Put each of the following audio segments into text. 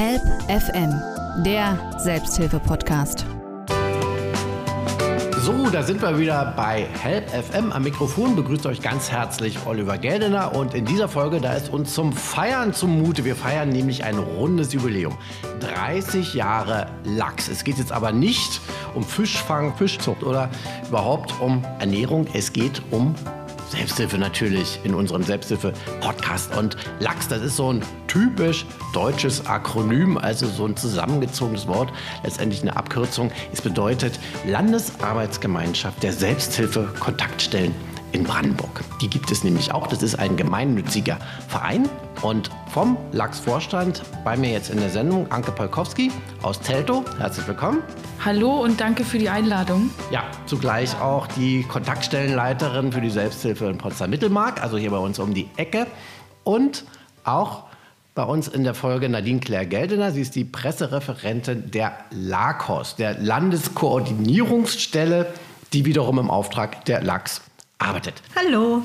Help FM, der Selbsthilfe-Podcast. So, da sind wir wieder bei Help FM. Am Mikrofon begrüßt euch ganz herzlich Oliver Geldener. Und in dieser Folge, da ist uns zum Feiern zumute. Wir feiern nämlich ein rundes Jubiläum. 30 Jahre Lachs. Es geht jetzt aber nicht um Fischfang, Fischzucht oder überhaupt um Ernährung. Es geht um Selbsthilfe natürlich in unserem Selbsthilfe-Podcast. Und Lachs, das ist so ein typisch deutsches Akronym, also so ein zusammengezogenes Wort, letztendlich eine Abkürzung. Es bedeutet Landesarbeitsgemeinschaft der Selbsthilfe-Kontaktstellen in Brandenburg. Die gibt es nämlich auch. Das ist ein gemeinnütziger Verein. Und vom Lachs-Vorstand bei mir jetzt in der Sendung Anke Polkowski aus Telto. Herzlich willkommen. Hallo und danke für die Einladung. Ja, zugleich auch die Kontaktstellenleiterin für die Selbsthilfe in Potsdam-Mittelmark, also hier bei uns um die Ecke. Und auch bei uns in der Folge Nadine Claire Geldener. Sie ist die Pressereferentin der LAKOS, der Landeskoordinierungsstelle, die wiederum im Auftrag der LAX arbeitet. Hallo.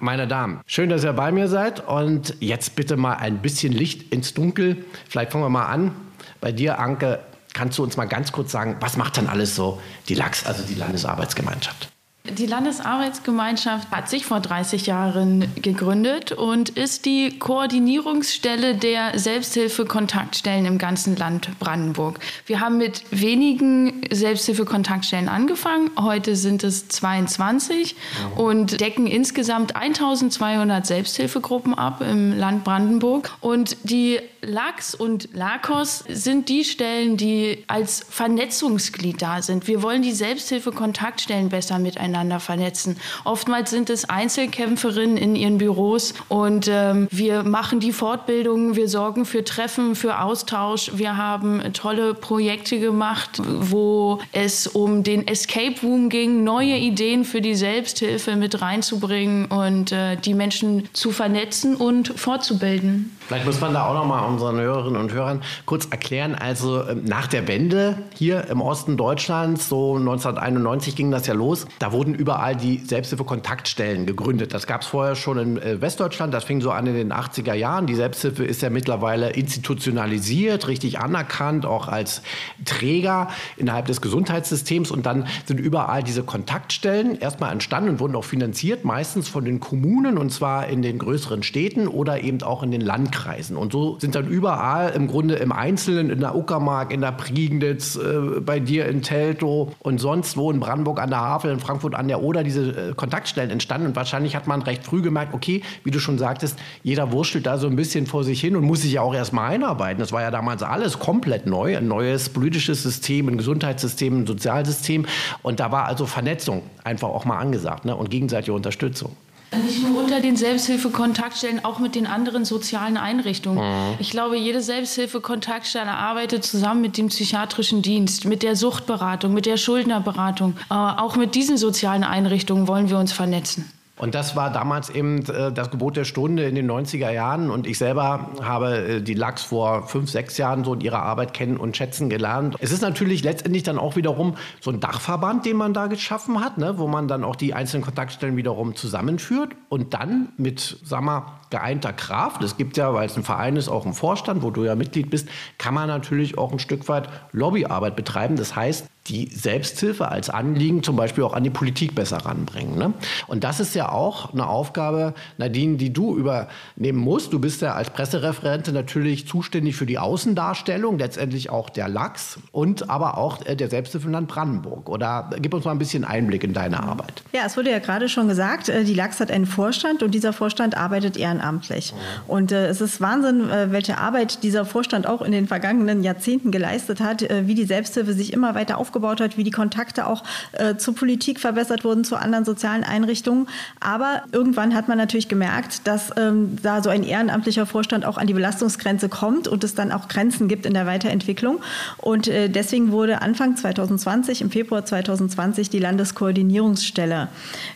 Meine Damen, schön, dass ihr bei mir seid. Und jetzt bitte mal ein bisschen Licht ins Dunkel. Vielleicht fangen wir mal an. Bei dir, Anke, kannst du uns mal ganz kurz sagen, was macht dann alles so die LAX, also die Landesarbeitsgemeinschaft? Die Landesarbeitsgemeinschaft hat sich vor 30 Jahren gegründet und ist die Koordinierungsstelle der Selbsthilfe-Kontaktstellen im ganzen Land Brandenburg. Wir haben mit wenigen Selbsthilfe-Kontaktstellen angefangen. Heute sind es 22 und decken insgesamt 1200 Selbsthilfegruppen ab im Land Brandenburg. Und die LAX und LACOS sind die Stellen, die als Vernetzungsglied da sind. Wir wollen die Selbsthilfe-Kontaktstellen besser miteinander miteinander vernetzen. Oftmals sind es Einzelkämpferinnen in ihren Büros und ähm, wir machen die Fortbildungen, wir sorgen für Treffen, für Austausch. Wir haben tolle Projekte gemacht, wo es um den Escape Room ging, neue Ideen für die Selbsthilfe mit reinzubringen und äh, die Menschen zu vernetzen und fortzubilden. Vielleicht muss man da auch noch mal unseren Hörerinnen und Hörern kurz erklären. Also ähm, nach der Wende hier im Osten Deutschlands, so 1991 ging das ja los, da wurden überall die Selbsthilfe-Kontaktstellen gegründet. Das gab es vorher schon in äh, Westdeutschland, das fing so an in den 80er Jahren. Die Selbsthilfe ist ja mittlerweile institutionalisiert, richtig anerkannt, auch als Träger innerhalb des Gesundheitssystems. Und dann sind überall diese Kontaktstellen erstmal entstanden und wurden auch finanziert, meistens von den Kommunen und zwar in den größeren Städten oder eben auch in den Landkreisen. Landkreisen. Und so sind dann überall im Grunde im Einzelnen, in der Uckermark, in der Prignitz, äh, bei dir in Teltow und sonst wo in Brandenburg an der Havel, in Frankfurt an der Oder diese äh, Kontaktstellen entstanden. Und wahrscheinlich hat man recht früh gemerkt, okay, wie du schon sagtest, jeder wurschtelt da so ein bisschen vor sich hin und muss sich ja auch erstmal einarbeiten. Das war ja damals alles komplett neu, ein neues politisches System, ein Gesundheitssystem, ein Sozialsystem. Und da war also Vernetzung einfach auch mal angesagt ne? und gegenseitige Unterstützung. Nicht nur unter den Selbsthilfe-Kontaktstellen, auch mit den anderen sozialen Einrichtungen. Mhm. Ich glaube, jede Selbsthilfe-Kontaktstelle arbeitet zusammen mit dem psychiatrischen Dienst, mit der Suchtberatung, mit der Schuldnerberatung. Äh, auch mit diesen sozialen Einrichtungen wollen wir uns vernetzen. Und das war damals eben äh, das Gebot der Stunde in den 90er Jahren. Und ich selber habe äh, die Lachs vor fünf, sechs Jahren so in ihrer Arbeit kennen und schätzen gelernt. Es ist natürlich letztendlich dann auch wiederum so ein Dachverband, den man da geschaffen hat, ne, wo man dann auch die einzelnen Kontaktstellen wiederum zusammenführt und dann mit, sag mal, geeinter Kraft, es gibt ja, weil es ein Verein ist, auch einen Vorstand, wo du ja Mitglied bist, kann man natürlich auch ein Stück weit Lobbyarbeit betreiben. Das heißt, die Selbsthilfe als Anliegen zum Beispiel auch an die Politik besser ranbringen. Ne? Und das ist ja auch eine Aufgabe, Nadine, die du übernehmen musst. Du bist ja als Pressereferentin natürlich zuständig für die Außendarstellung, letztendlich auch der Lachs und aber auch äh, der Selbsthilfe im Land Brandenburg. Oder gib uns mal ein bisschen Einblick in deine Arbeit. Ja, es wurde ja gerade schon gesagt, äh, die Lachs hat einen Vorstand und dieser Vorstand arbeitet ehrenamtlich. Und äh, es ist Wahnsinn, welche Arbeit dieser Vorstand auch in den vergangenen Jahrzehnten geleistet hat, wie die Selbsthilfe sich immer weiter aufgebaut aufgebaut hat, wie die Kontakte auch äh, zur Politik verbessert wurden, zu anderen sozialen Einrichtungen. Aber irgendwann hat man natürlich gemerkt, dass ähm, da so ein ehrenamtlicher Vorstand auch an die Belastungsgrenze kommt und es dann auch Grenzen gibt in der Weiterentwicklung. Und äh, deswegen wurde Anfang 2020, im Februar 2020, die Landeskoordinierungsstelle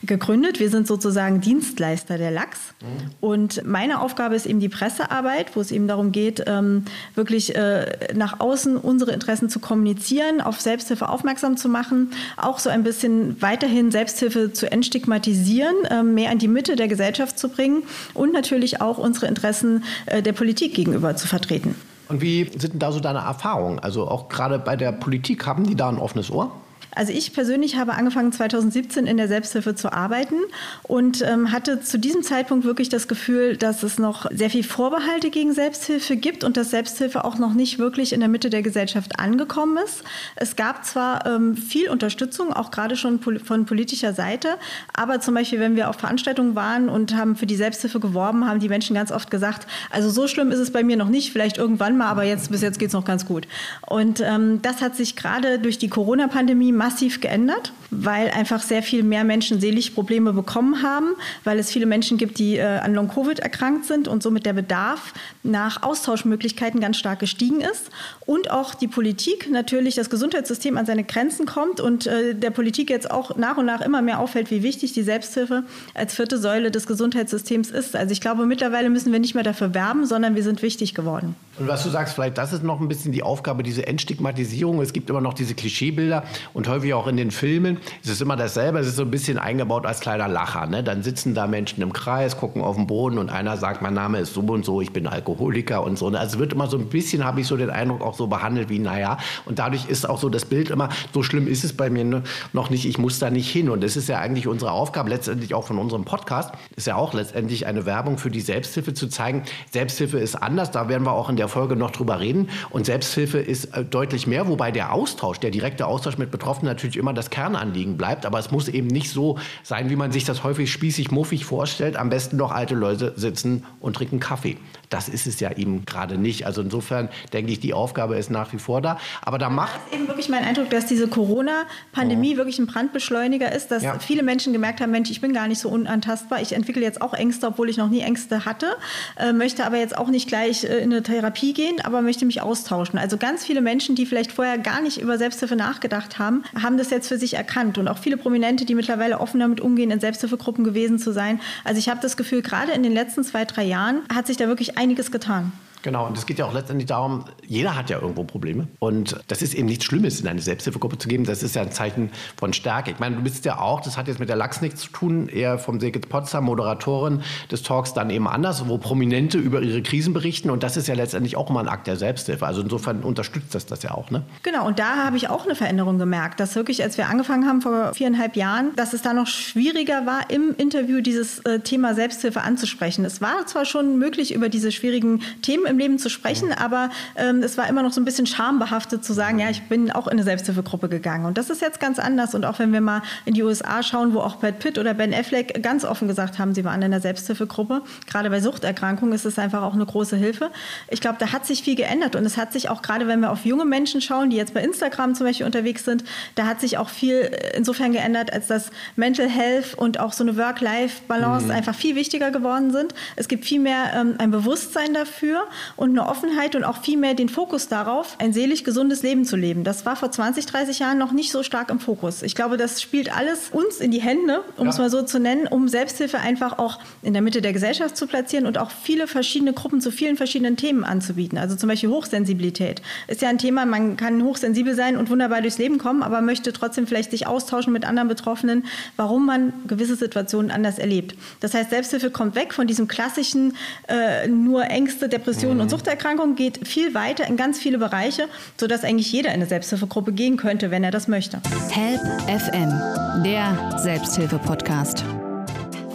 gegründet. Wir sind sozusagen Dienstleister der LAX. Mhm. Und meine Aufgabe ist eben die Pressearbeit, wo es eben darum geht, ähm, wirklich äh, nach außen unsere Interessen zu kommunizieren, auf Selbsthilfe aufmerksam zu machen, auch so ein bisschen weiterhin Selbsthilfe zu entstigmatisieren, ähm, mehr in die Mitte der Gesellschaft zu bringen und natürlich auch unsere Interessen äh, der Politik gegenüber zu vertreten. Und wie sind denn da so deine Erfahrungen? Also auch gerade bei der Politik, haben die da ein offenes Ohr? Also ich persönlich habe angefangen 2017 in der Selbsthilfe zu arbeiten und ähm, hatte zu diesem Zeitpunkt wirklich das Gefühl, dass es noch sehr viel Vorbehalte gegen Selbsthilfe gibt und dass Selbsthilfe auch noch nicht wirklich in der Mitte der Gesellschaft angekommen ist. Es gab zwar ähm, viel Unterstützung, auch gerade schon pol von politischer Seite, aber zum Beispiel, wenn wir auf Veranstaltungen waren und haben für die Selbsthilfe geworben, haben die Menschen ganz oft gesagt, also so schlimm ist es bei mir noch nicht, vielleicht irgendwann mal, aber jetzt bis jetzt geht es noch ganz gut. Und ähm, das hat sich gerade durch die Corona-Pandemie massiv geändert, weil einfach sehr viel mehr Menschen seelische Probleme bekommen haben, weil es viele Menschen gibt, die äh, an Long-Covid erkrankt sind und somit der Bedarf nach Austauschmöglichkeiten ganz stark gestiegen ist. Und auch die Politik, natürlich das Gesundheitssystem an seine Grenzen kommt und äh, der Politik jetzt auch nach und nach immer mehr auffällt, wie wichtig die Selbsthilfe als vierte Säule des Gesundheitssystems ist. Also ich glaube, mittlerweile müssen wir nicht mehr dafür werben, sondern wir sind wichtig geworden. Und was du sagst, vielleicht das ist noch ein bisschen die Aufgabe, diese Entstigmatisierung. Es gibt immer noch diese Klischeebilder und häufig auch in den Filmen ist es immer dasselbe. Es ist so ein bisschen eingebaut als kleiner Lacher. Ne? Dann sitzen da Menschen im Kreis, gucken auf den Boden und einer sagt, mein Name ist so und so, ich bin Alkoholiker und so. Also es wird immer so ein bisschen, habe ich so den Eindruck, auch so behandelt wie, naja. Und dadurch ist auch so das Bild immer, so schlimm ist es bei mir ne, noch nicht, ich muss da nicht hin. Und das ist ja eigentlich unsere Aufgabe, letztendlich auch von unserem Podcast, ist ja auch letztendlich eine Werbung für die Selbsthilfe zu zeigen. Selbsthilfe ist anders, da werden wir auch in der Folge noch drüber reden. Und Selbsthilfe ist äh, deutlich mehr, wobei der Austausch, der direkte Austausch mit Betroffenen natürlich immer das Kernanliegen bleibt. Aber es muss eben nicht so sein, wie man sich das häufig spießig, muffig vorstellt. Am besten noch alte Leute sitzen und trinken Kaffee. Das ist es ja eben gerade nicht. Also insofern denke ich, die Aufgabe ist nach wie vor da. Aber da macht. Das ist eben wirklich mein Eindruck, dass diese Corona-Pandemie oh. wirklich ein Brandbeschleuniger ist, dass ja. viele Menschen gemerkt haben, Mensch, ich bin gar nicht so unantastbar. Ich entwickle jetzt auch Ängste, obwohl ich noch nie Ängste hatte, äh, möchte aber jetzt auch nicht gleich äh, in eine Therapie gehen, aber möchte mich austauschen. Also ganz viele Menschen, die vielleicht vorher gar nicht über Selbsthilfe nachgedacht haben, haben das jetzt für sich erkannt. Und auch viele Prominente, die mittlerweile offen damit umgehen, in Selbsthilfegruppen gewesen zu sein. Also ich habe das Gefühl, gerade in den letzten zwei, drei Jahren hat sich da wirklich einiges getan. Genau, und es geht ja auch letztendlich darum, jeder hat ja irgendwo Probleme. Und das ist eben nichts Schlimmes, in eine Selbsthilfegruppe zu geben. Das ist ja ein Zeichen von Stärke. Ich meine, du bist ja auch, das hat jetzt mit der Lachs nichts zu tun, eher vom Segit Potsdam, Moderatorin des Talks dann eben anders, wo Prominente über ihre Krisen berichten. Und das ist ja letztendlich auch immer ein Akt der Selbsthilfe. Also insofern unterstützt das das ja auch, ne? Genau, und da habe ich auch eine Veränderung gemerkt, dass wirklich, als wir angefangen haben vor viereinhalb Jahren, dass es da noch schwieriger war, im Interview dieses äh, Thema Selbsthilfe anzusprechen. Es war zwar schon möglich, über diese schwierigen Themen im Leben zu sprechen, aber ähm, es war immer noch so ein bisschen schambehaftet zu sagen, ja, ich bin auch in eine Selbsthilfegruppe gegangen. Und das ist jetzt ganz anders. Und auch wenn wir mal in die USA schauen, wo auch Brad Pitt oder Ben Affleck ganz offen gesagt haben, sie waren in der Selbsthilfegruppe, gerade bei Suchterkrankungen ist es einfach auch eine große Hilfe. Ich glaube, da hat sich viel geändert. Und es hat sich auch gerade, wenn wir auf junge Menschen schauen, die jetzt bei Instagram zum Beispiel unterwegs sind, da hat sich auch viel insofern geändert, als dass Mental Health und auch so eine Work-Life-Balance mhm. einfach viel wichtiger geworden sind. Es gibt viel mehr ähm, ein Bewusstsein dafür und eine Offenheit und auch viel mehr den Fokus darauf, ein seelisch gesundes Leben zu leben. Das war vor 20, 30 Jahren noch nicht so stark im Fokus. Ich glaube, das spielt alles uns in die Hände, um ja. es mal so zu nennen, um Selbsthilfe einfach auch in der Mitte der Gesellschaft zu platzieren und auch viele verschiedene Gruppen zu vielen verschiedenen Themen anzubieten. Also zum Beispiel Hochsensibilität ist ja ein Thema, man kann hochsensibel sein und wunderbar durchs Leben kommen, aber möchte trotzdem vielleicht sich austauschen mit anderen Betroffenen, warum man gewisse Situationen anders erlebt. Das heißt, Selbsthilfe kommt weg von diesem klassischen äh, nur Ängste, Depressionen mhm. und Suchterkrankungen, geht viel weiter in ganz viele Bereiche, sodass eigentlich jeder in eine Selbsthilfegruppe gehen könnte, wenn er das möchte. Help FM, der Selbsthilfe-Podcast.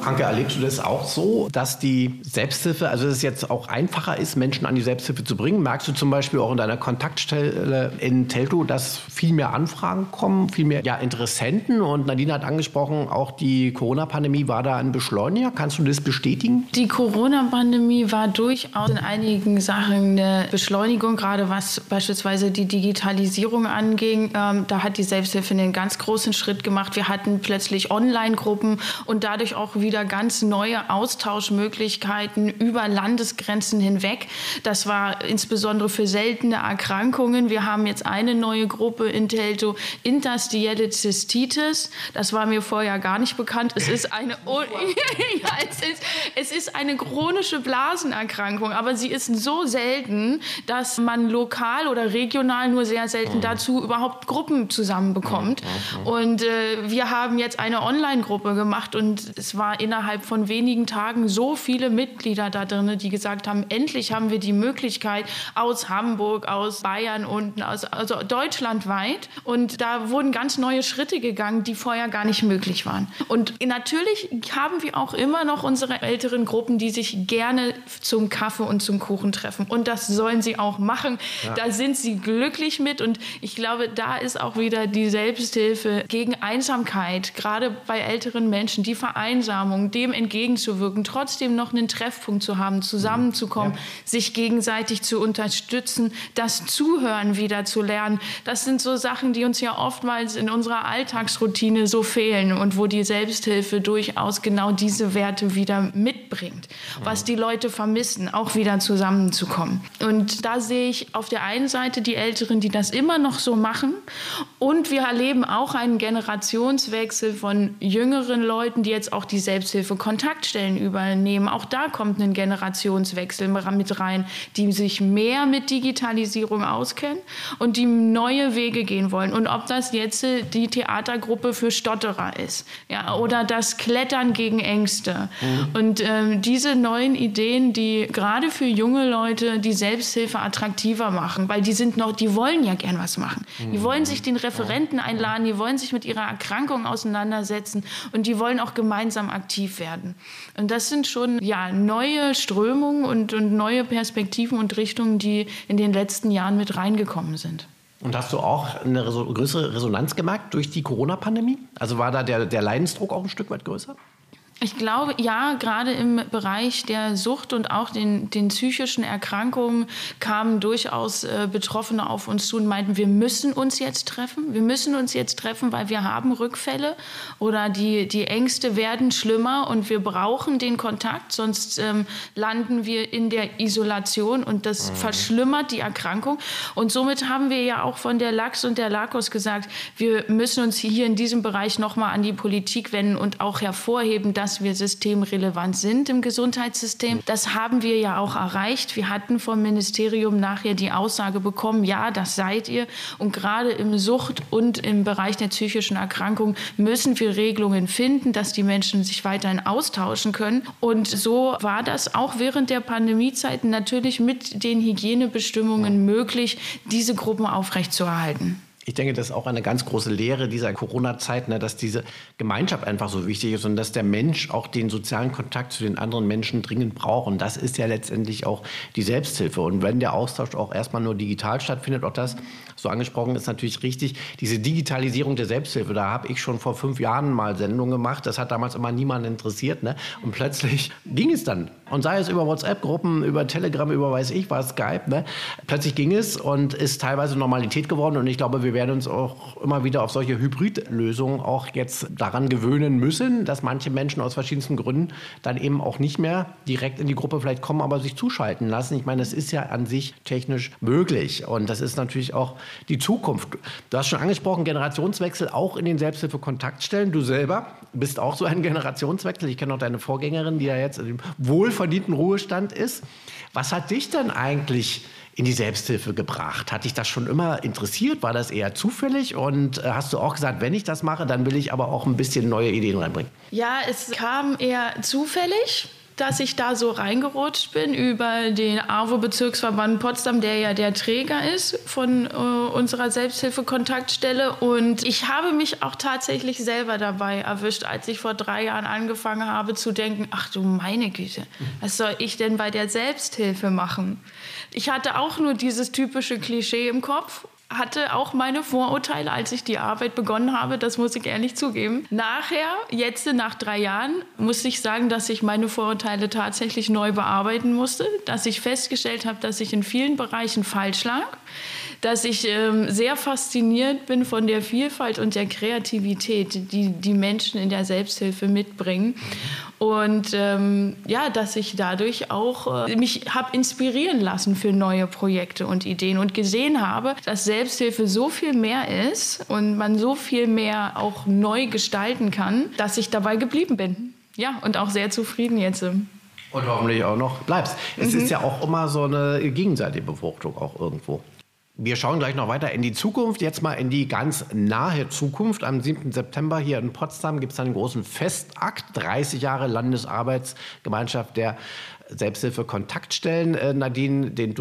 Anke, erlebst du das auch so, dass die Selbsthilfe, also dass es jetzt auch einfacher ist, Menschen an die Selbsthilfe zu bringen? Merkst du zum Beispiel auch in deiner Kontaktstelle in Telto, dass viel mehr Anfragen kommen, viel mehr ja, Interessenten? Und Nadine hat angesprochen, auch die Corona-Pandemie war da ein Beschleuniger. Kannst du das bestätigen? Die Corona-Pandemie war durchaus in einigen Sachen eine Beschleunigung, gerade was beispielsweise die Digitalisierung anging. Ähm, da hat die Selbsthilfe einen ganz großen Schritt gemacht. Wir hatten plötzlich Online-Gruppen und dadurch auch wieder wieder ganz neue Austauschmöglichkeiten über Landesgrenzen hinweg. Das war insbesondere für seltene Erkrankungen. Wir haben jetzt eine neue Gruppe in Telto, interstitielle Zystitis. Das war mir vorher gar nicht bekannt. Es ist eine, ja, es ist, es ist eine chronische Blasenerkrankung, aber sie ist so selten, dass man lokal oder regional nur sehr selten dazu überhaupt Gruppen zusammenbekommt. Und äh, wir haben jetzt eine Online-Gruppe gemacht und es war innerhalb von wenigen Tagen so viele Mitglieder da drin, die gesagt haben, endlich haben wir die Möglichkeit aus Hamburg, aus Bayern und aus, also deutschlandweit. Und da wurden ganz neue Schritte gegangen, die vorher gar nicht möglich waren. Und natürlich haben wir auch immer noch unsere älteren Gruppen, die sich gerne zum Kaffee und zum Kuchen treffen. Und das sollen sie auch machen. Ja. Da sind sie glücklich mit. Und ich glaube, da ist auch wieder die Selbsthilfe gegen Einsamkeit, gerade bei älteren Menschen, die Vereinsamung, dem entgegenzuwirken, trotzdem noch einen Treffpunkt zu haben, zusammenzukommen, ja. sich gegenseitig zu unterstützen, das Zuhören wieder zu lernen. Das sind so Sachen, die uns ja oftmals in unserer Alltagsroutine so fehlen und wo die Selbsthilfe durchaus genau diese Werte wieder mitbringt, was die Leute vermissen, auch wieder zusammenzukommen. Und da sehe ich auf der einen Seite die Älteren, die das immer noch so machen und wir erleben auch einen Generationswechsel von jüngeren Leuten, die jetzt auch die Selbsthilfe-Kontaktstellen übernehmen. Auch da kommt ein Generationswechsel mit rein, die sich mehr mit Digitalisierung auskennen und die neue Wege gehen wollen. Und ob das jetzt die Theatergruppe für Stotterer ist ja, oder das Klettern gegen Ängste. Mhm. Und ähm, diese neuen Ideen, die gerade für junge Leute die Selbsthilfe attraktiver machen, weil die sind noch, die wollen ja gern was machen. Mhm. Die wollen sich den Referenten einladen, die wollen sich mit ihrer Erkrankung auseinandersetzen und die wollen auch gemeinsam aktiv werden. Und das sind schon ja, neue Strömungen und, und neue Perspektiven und Richtungen, die in den letzten Jahren mit reingekommen sind. Und hast du auch eine größere Resonanz gemerkt durch die Corona-Pandemie? Also war da der, der Leidensdruck auch ein Stück weit größer? Ich glaube, ja, gerade im Bereich der Sucht und auch den, den psychischen Erkrankungen kamen durchaus äh, Betroffene auf uns zu und meinten, wir müssen uns jetzt treffen. Wir müssen uns jetzt treffen, weil wir haben Rückfälle oder die, die Ängste werden schlimmer und wir brauchen den Kontakt, sonst ähm, landen wir in der Isolation und das mhm. verschlimmert die Erkrankung. Und somit haben wir ja auch von der Lachs und der Lakos gesagt, wir müssen uns hier in diesem Bereich nochmal an die Politik wenden und auch hervorheben, dass dass wir systemrelevant sind im Gesundheitssystem. Das haben wir ja auch erreicht. Wir hatten vom Ministerium nachher die Aussage bekommen, ja, das seid ihr. Und gerade im Sucht und im Bereich der psychischen Erkrankung müssen wir Regelungen finden, dass die Menschen sich weiterhin austauschen können. Und so war das auch während der Pandemiezeiten natürlich mit den Hygienebestimmungen möglich, diese Gruppen aufrechtzuerhalten. Ich denke, das ist auch eine ganz große Lehre dieser Corona-Zeit, ne, dass diese Gemeinschaft einfach so wichtig ist und dass der Mensch auch den sozialen Kontakt zu den anderen Menschen dringend braucht. Und das ist ja letztendlich auch die Selbsthilfe. Und wenn der Austausch auch erstmal nur digital stattfindet, auch das so angesprochen ist natürlich richtig, diese Digitalisierung der Selbsthilfe, da habe ich schon vor fünf Jahren mal Sendungen gemacht. Das hat damals immer niemanden interessiert. Ne? Und plötzlich ging es dann. Und sei es über WhatsApp-Gruppen, über Telegram, über weiß ich was, Skype. Ne? Plötzlich ging es und ist teilweise Normalität geworden. Und ich glaube, wir werden uns auch immer wieder auf solche Hybridlösungen auch jetzt daran gewöhnen müssen, dass manche Menschen aus verschiedensten Gründen dann eben auch nicht mehr direkt in die Gruppe vielleicht kommen, aber sich zuschalten lassen. Ich meine, das ist ja an sich technisch möglich. Und das ist natürlich auch die Zukunft. Du hast schon angesprochen, Generationswechsel auch in den Selbsthilfe-Kontaktstellen. Du selber bist auch so ein Generationswechsel. Ich kenne auch deine Vorgängerin, die ja jetzt im wohlverdienten Ruhestand ist. Was hat dich denn eigentlich in die Selbsthilfe gebracht? Hat dich das schon immer interessiert? War das eher zufällig? Und äh, hast du auch gesagt, wenn ich das mache, dann will ich aber auch ein bisschen neue Ideen reinbringen? Ja, es kam eher zufällig dass ich da so reingerutscht bin über den AWO-Bezirksverband Potsdam, der ja der Träger ist von äh, unserer Selbsthilfe-Kontaktstelle. Und ich habe mich auch tatsächlich selber dabei erwischt, als ich vor drei Jahren angefangen habe zu denken, ach du meine Güte, was soll ich denn bei der Selbsthilfe machen? Ich hatte auch nur dieses typische Klischee im Kopf hatte auch meine Vorurteile, als ich die Arbeit begonnen habe, das muss ich ehrlich zugeben. Nachher, jetzt nach drei Jahren, muss ich sagen, dass ich meine Vorurteile tatsächlich neu bearbeiten musste, dass ich festgestellt habe, dass ich in vielen Bereichen falsch lag, dass ich ähm, sehr fasziniert bin von der Vielfalt und der Kreativität, die die Menschen in der Selbsthilfe mitbringen und ähm, ja, dass ich dadurch auch äh, mich habe inspirieren lassen für neue Projekte und Ideen und gesehen habe, dass Selbsthilfe so viel mehr ist und man so viel mehr auch neu gestalten kann, dass ich dabei geblieben bin. Ja, und auch sehr zufrieden jetzt. Und hoffentlich auch noch bleibst. Es mhm. ist ja auch immer so eine gegenseitige Befruchtung auch irgendwo. Wir schauen gleich noch weiter in die Zukunft, jetzt mal in die ganz nahe Zukunft. Am 7. September hier in Potsdam gibt es einen großen Festakt, 30 Jahre Landesarbeitsgemeinschaft der Selbsthilfe Kontaktstellen. Äh, Nadine, den